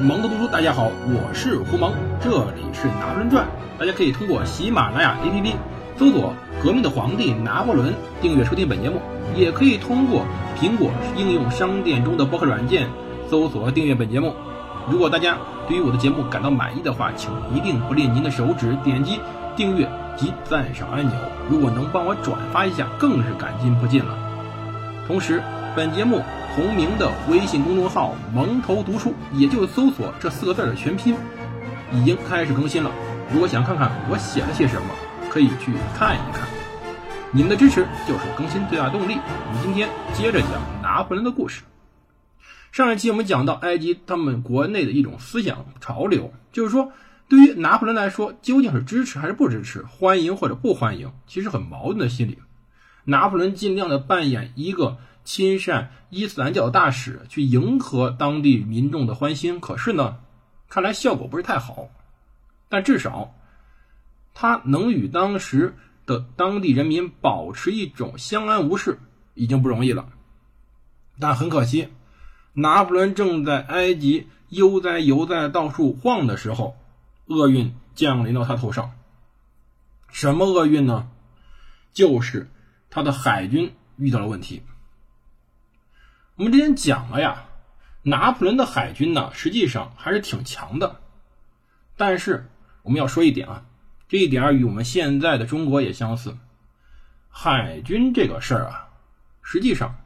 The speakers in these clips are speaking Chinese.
蒙德读书。大家好，我是胡蒙，这里是拿破仑传。大家可以通过喜马拉雅 APP 搜索“革命的皇帝拿破仑”，订阅收听本节目；也可以通过苹果应用商店中的播客软件搜索订阅本节目。如果大家对于我的节目感到满意的话，请一定不吝您的手指点击订阅及赞赏按钮。如果能帮我转发一下，更是感激不尽了。同时，本节目同名的微信公众号“蒙头读书”，也就搜索这四个字的全拼，已经开始更新了。如果想看看我写了些什么，可以去看一看。你们的支持就是更新最大动力。我们今天接着讲拿破仑的故事。上一期我们讲到埃及他们国内的一种思想潮流，就是说，对于拿破仑来说，究竟是支持还是不支持，欢迎或者不欢迎，其实很矛盾的心理。拿破仑尽量的扮演一个。亲善伊斯兰教大使去迎合当地民众的欢心，可是呢，看来效果不是太好。但至少他能与当时的当地人民保持一种相安无事，已经不容易了。但很可惜，拿破仑正在埃及悠哉游哉到处晃的时候，厄运降临到他头上。什么厄运呢？就是他的海军遇到了问题。我们之前讲了呀，拿破仑的海军呢，实际上还是挺强的。但是我们要说一点啊，这一点与我们现在的中国也相似。海军这个事儿啊，实际上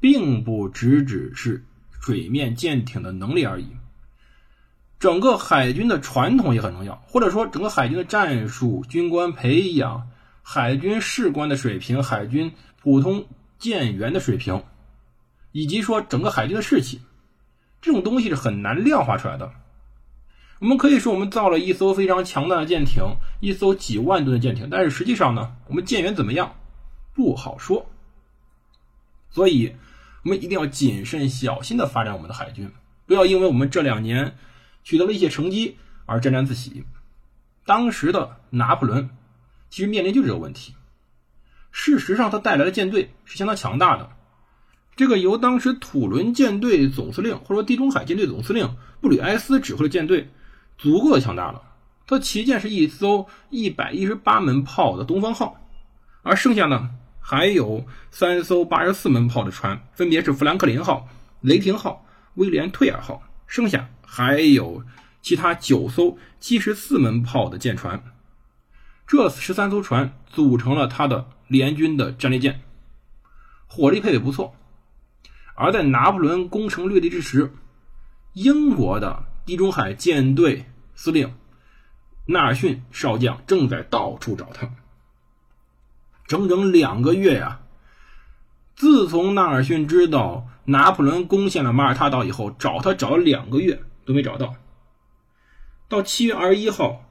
并不只只是水面舰艇的能力而已，整个海军的传统也很重要，或者说整个海军的战术、军官培养、海军士官的水平、海军普通舰员的水平。以及说整个海军的士气，这种东西是很难量化出来的。我们可以说我们造了一艘非常强大的舰艇，一艘几万吨的舰艇，但是实际上呢，我们舰员怎么样不好说。所以，我们一定要谨慎小心的发展我们的海军，不要因为我们这两年取得了一些成绩而沾沾自喜。当时的拿破仑其实面临就是这个问题。事实上，他带来的舰队是相当强大的。这个由当时土伦舰队总司令或者说地中海舰队总司令布吕埃斯指挥的舰队，足够的强大了。他旗舰是一艘一百一十八门炮的东方号，而剩下呢还有三艘八十四门炮的船，分别是富兰克林号、雷霆号、威廉退尔号，剩下还有其他九艘七十四门炮的舰船。这十三艘船组成了他的联军的战列舰，火力配备不错。而在拿破仑攻城略地之时，英国的地中海舰队司令纳尔逊少将正在到处找他，整整两个月呀！自从纳尔逊知道拿破仑攻陷了马耳他岛以后，找他找了两个月都没找到。到七月二十一号，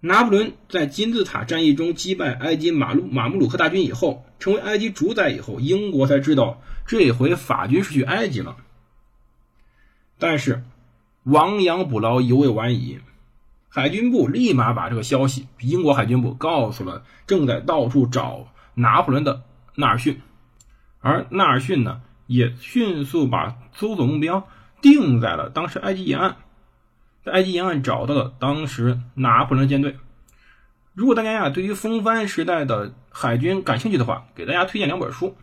拿破仑在金字塔战役中击败埃及马路马穆鲁克大军以后，成为埃及主宰以后，英国才知道。这回法军是去埃及了，但是亡羊补牢犹未晚矣。海军部立马把这个消息，英国海军部告诉了正在到处找拿破仑的纳尔逊，而纳尔逊呢，也迅速把搜索目标定在了当时埃及沿岸，埃及沿岸找到了当时拿破仑舰队。如果大家呀对于风帆时代的海军感兴趣的话，给大家推荐两本书。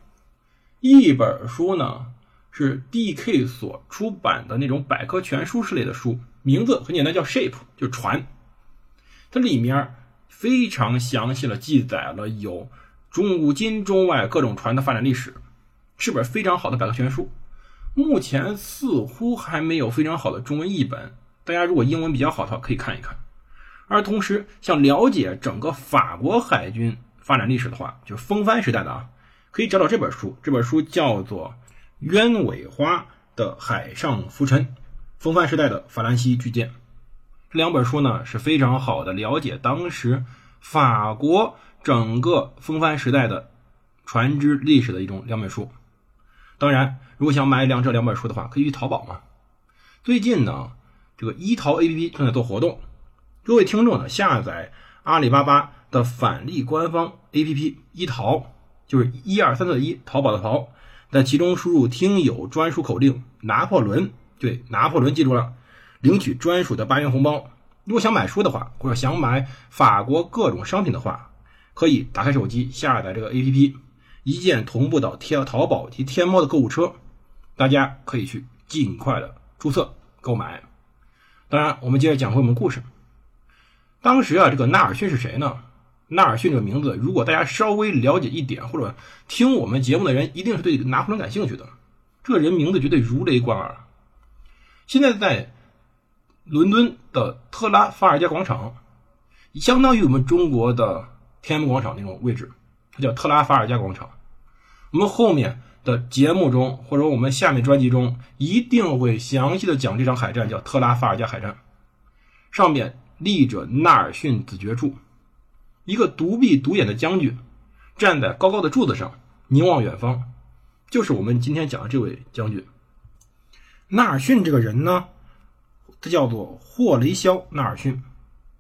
一本书呢是 D.K. 所出版的那种百科全书式类的书，名字很简单，叫 Ship，就船。它里面非常详细的记载了有中古、今中外各种船的发展历史，是本非常好的百科全书。目前似乎还没有非常好的中文译本，大家如果英文比较好的话可以看一看。而同时想了解整个法国海军发展历史的话，就是风帆时代的啊。可以找找这本书，这本书叫做《鸢尾花的海上浮沉：风帆时代的法兰西巨舰》。这两本书呢是非常好的了解当时法国整个风帆时代的船只历史的一种两本书。当然，如果想买两这两本书的话，可以去淘宝嘛。最近呢，这个一淘 APP 正在做活动，各位听众呢下载阿里巴巴的返利官方 APP 一淘。就是一二三四一，淘宝的淘，在其中输入听友专属口令“拿破仑”，对，拿破仑记住了，领取专属的八元红包。如果想买书的话，或者想买法国各种商品的话，可以打开手机下载这个 APP，一键同步到天淘宝及天猫的购物车，大家可以去尽快的注册购买。当然，我们接着讲回我们故事。当时啊，这个纳尔逊是谁呢？纳尔逊这个名字，如果大家稍微了解一点，或者听我们节目的人，一定是对拿破仑感兴趣的。这人名字绝对如雷贯耳。现在在伦敦的特拉法尔加广场，相当于我们中国的天安门广场那种位置，它叫特拉法尔加广场。我们后面的节目中，或者我们下面专辑中，一定会详细的讲这场海战，叫特拉法尔加海战。上面立着纳尔逊子爵柱。一个独臂独眼的将军，站在高高的柱子上，凝望远方，就是我们今天讲的这位将军。纳尔逊这个人呢，他叫做霍雷肖·纳尔逊，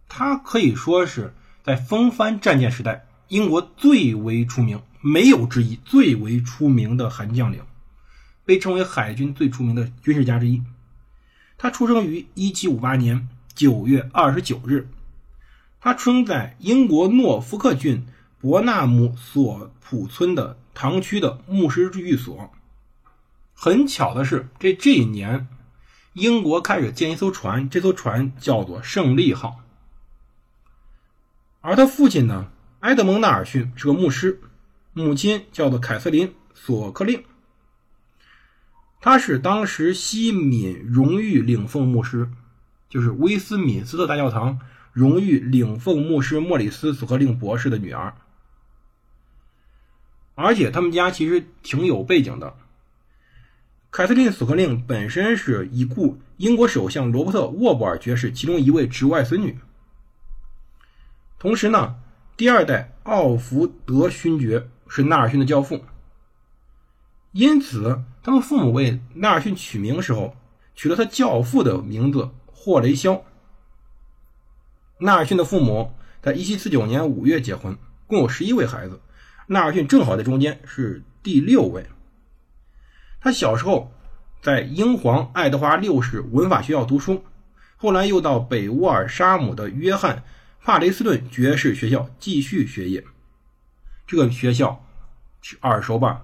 他可以说是在风帆战舰时代英国最为出名，没有之一，最为出名的海军将领，被称为海军最出名的军事家之一。他出生于1758年9月29日。他出生在英国诺福克郡伯纳姆索普村的堂区的牧师寓所。很巧的是，这这一年，英国开始建一艘船，这艘船叫做“胜利号”。而他父亲呢，埃德蒙·纳尔逊是个牧师，母亲叫做凯瑟琳·索克令，他是当时西敏荣誉领奉牧师，就是威斯敏斯特大教堂。荣誉领奉牧师莫里斯·索克令博士的女儿，而且他们家其实挺有背景的。凯瑟琳·索克令本身是已故英国首相罗伯特·沃布尔爵士其中一位侄外孙女，同时呢，第二代奥福德勋爵是纳尔逊的教父，因此他们父母为纳尔逊取名时候取了他教父的名字霍雷肖。纳尔逊的父母在1749年5月结婚，共有十一位孩子，纳尔逊正好在中间，是第六位。他小时候在英皇爱德华六世文法学校读书，后来又到北沃尔沙姆的约翰帕雷斯顿爵士学校继续学业。这个学校耳熟吧？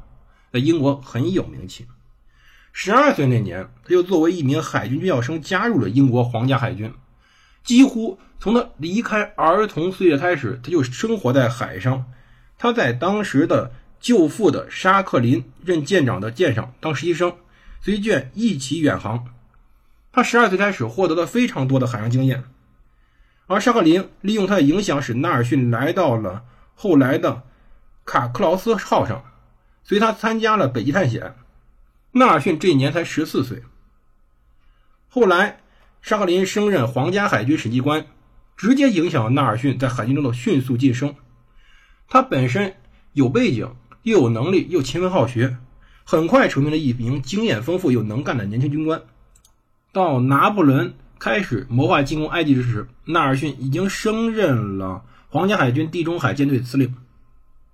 在英国很有名气。十二岁那年，他就作为一名海军军校生加入了英国皇家海军。几乎从他离开儿童岁月开始，他就生活在海上。他在当时的舅父的沙克林任舰长的舰上当实习生，随舰一起远航。他十二岁开始获得了非常多的海上经验，而沙克林利用他的影响，使纳尔逊来到了后来的卡克劳斯号上，随他参加了北极探险。纳尔逊这一年才十四岁。后来。沙克林升任皇家海军审计官，直接影响了纳尔逊在海军中的迅速晋升。他本身有背景，又有能力，又勤奋好学，很快成为了一名经验丰富又能干的年轻军官。到拿破仑开始谋划进攻埃及之时，纳尔逊已经升任了皇家海军地中海舰队司令。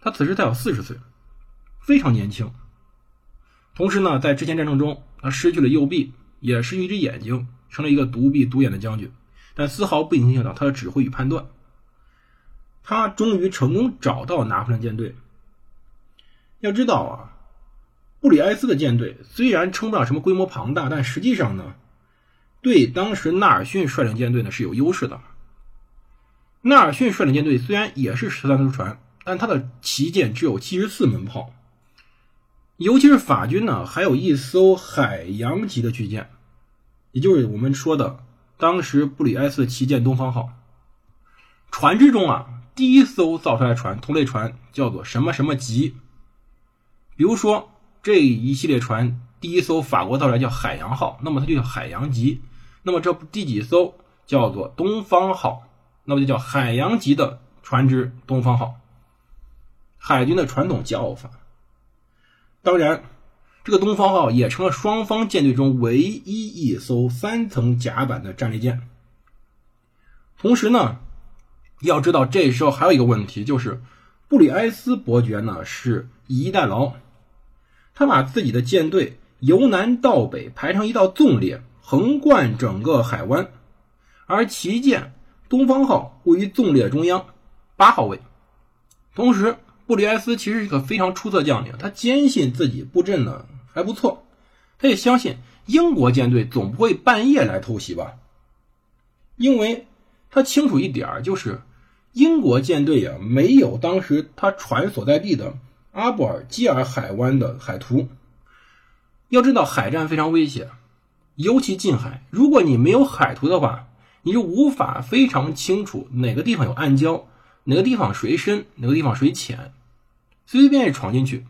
他此时才有四十岁，非常年轻。同时呢，在之前战争中，他失去了右臂，也失去一只眼睛。成了一个独臂独眼的将军，但丝毫不影响到他的指挥与判断。他终于成功找到拿破仑舰队。要知道啊，布里埃斯的舰队虽然称不上什么规模庞大，但实际上呢，对当时纳尔逊率领舰队呢是有优势的。纳尔逊率领舰队虽然也是十三艘船，但他的旗舰只有七十四门炮，尤其是法军呢，还有一艘海洋级的巨舰。也就是我们说的，当时布里埃斯旗舰“东方号”船只中啊，第一艘造出来的船同类船叫做什么什么级。比如说这一系列船，第一艘法国造出来叫“海洋号”，那么它就叫海洋级。那么这第几艘叫做“东方号”，那么就叫海洋级的船只“东方号”。海军的传统叫法。当然。这个东方号也成了双方舰队中唯一一艘三层甲板的战列舰。同时呢，要知道这时候还有一个问题，就是布里埃斯伯爵呢是以逸待劳，他把自己的舰队由南到北排成一道纵列，横贯整个海湾，而旗舰东方号位于纵列中央，八号位。同时，布里埃斯其实是个非常出色将领，他坚信自己布阵呢还不错，他也相信英国舰队总不会半夜来偷袭吧，因为他清楚一点就是英国舰队呀没有当时他船所在地的阿布尔基尔海湾的海图。要知道海战非常危险，尤其近海，如果你没有海图的话，你就无法非常清楚哪个地方有暗礁，哪个地方水深，哪个地方水浅，随随便便闯进去，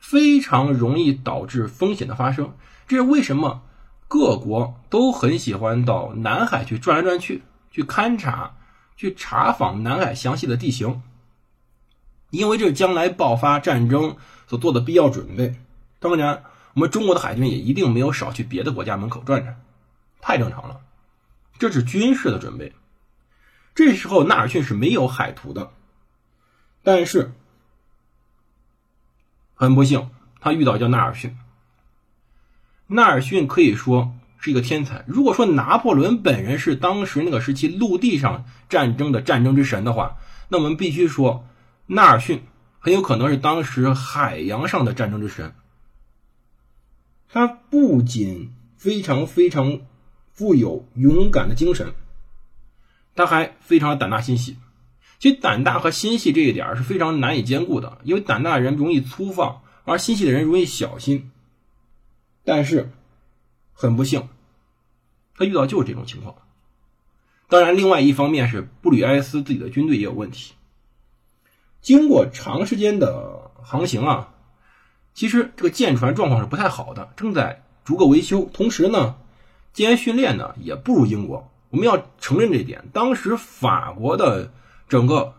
非常容易导致风险的发生。这是为什么各国都很喜欢到南海去转来转去，去勘察、去查访南海详细的地形，因为这是将来爆发战争所做的必要准备。当然。我们中国的海军也一定没有少去别的国家门口转转，太正常了。这是军事的准备。这时候纳尔逊是没有海图的，但是很不幸，他遇到叫纳尔逊。纳尔逊可以说是一个天才。如果说拿破仑本人是当时那个时期陆地上战争的战争之神的话，那我们必须说纳尔逊很有可能是当时海洋上的战争之神。他不仅非常非常富有勇敢的精神，他还非常胆大心细。其实胆大和心细这一点是非常难以兼顾的，因为胆大的人容易粗放，而心细的人容易小心。但是很不幸，他遇到就是这种情况。当然，另外一方面是布吕埃斯自己的军队也有问题。经过长时间的航行啊。其实这个舰船状况是不太好的，正在逐个维修。同时呢，舰员训练呢也不如英国。我们要承认这一点。当时法国的整个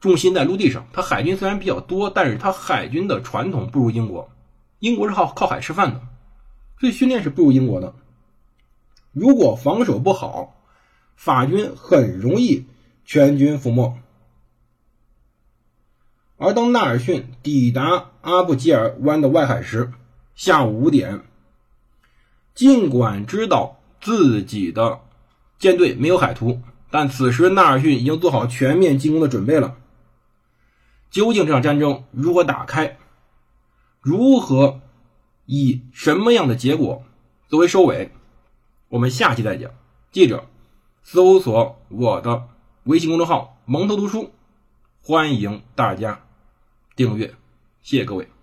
重心在陆地上，它海军虽然比较多，但是它海军的传统不如英国。英国是靠靠海吃饭的，所以训练是不如英国的。如果防守不好，法军很容易全军覆没。而当纳尔逊抵达阿布吉尔湾的外海时，下午五点。尽管知道自己的舰队没有海图，但此时纳尔逊已经做好全面进攻的准备了。究竟这场战争如何打开？如何以什么样的结果作为收尾？我们下期再讲。记着，搜索我的微信公众号“蒙头读书”，欢迎大家。订阅，谢谢各位。